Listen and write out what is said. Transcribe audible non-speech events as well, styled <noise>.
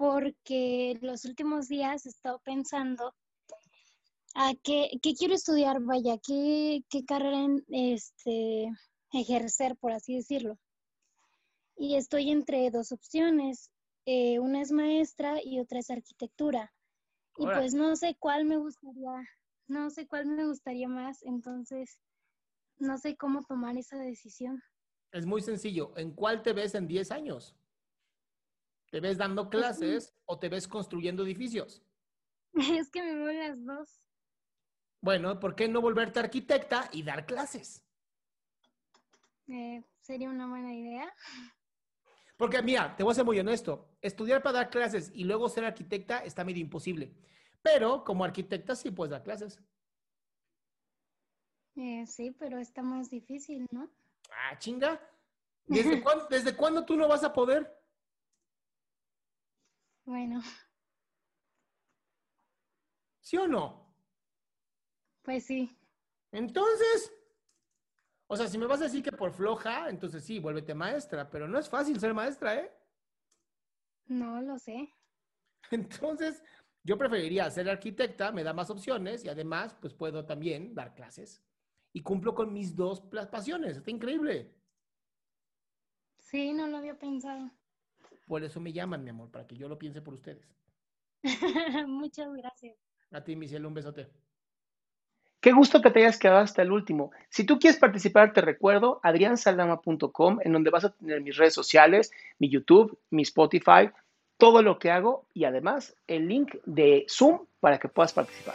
porque los últimos días he estado pensando a qué, qué quiero estudiar, vaya, qué, qué carrera este, ejercer, por así decirlo. Y estoy entre dos opciones. Eh, una es maestra y otra es arquitectura. Y pues no sé cuál me gustaría, no sé cuál me gustaría más, entonces no sé cómo tomar esa decisión. Es muy sencillo. ¿En cuál te ves en 10 años? ¿Te ves dando clases o te ves construyendo edificios? <laughs> Es que me veo las dos. Bueno, ¿por qué no volverte arquitecta y dar clases? Eh, sería una buena idea. Porque mira, te voy a ser muy honesto. Estudiar para dar clases y luego ser arquitecta está medio imposible. Pero como arquitecta sí puedes dar clases. Eh, sí, pero está más difícil, ¿no? Ah, chinga. ¿Desde <laughs> cuándo, ¿Desde cuándo tú no vas a poder? Bueno, ¿Sí o no? pues sí. Entonces, o sea, si me vas a decir que por floja, entonces sí, vuélvete maestra, pero no es fácil ser maestra, ¿eh? No lo sé. <laughs> Entonces, yo preferiría ser arquitecta, me da más opciones y además, pues puedo también dar clases. Y cumplo con mis dos pasiones. Está increíble. Sí, no lo había pensado. Por eso me llaman, mi amor, para que yo lo piense por ustedes. <laughs> Muchas gracias. A ti, mi cielo, un besote. Qué gusto que te hayas quedado hasta el último. Si tú quieres participar, te recuerdo adriansaldama.com, en donde vas a tener mis redes sociales, mi YouTube, mi Spotify, todo lo que hago y además el link de Zoom para que puedas participar.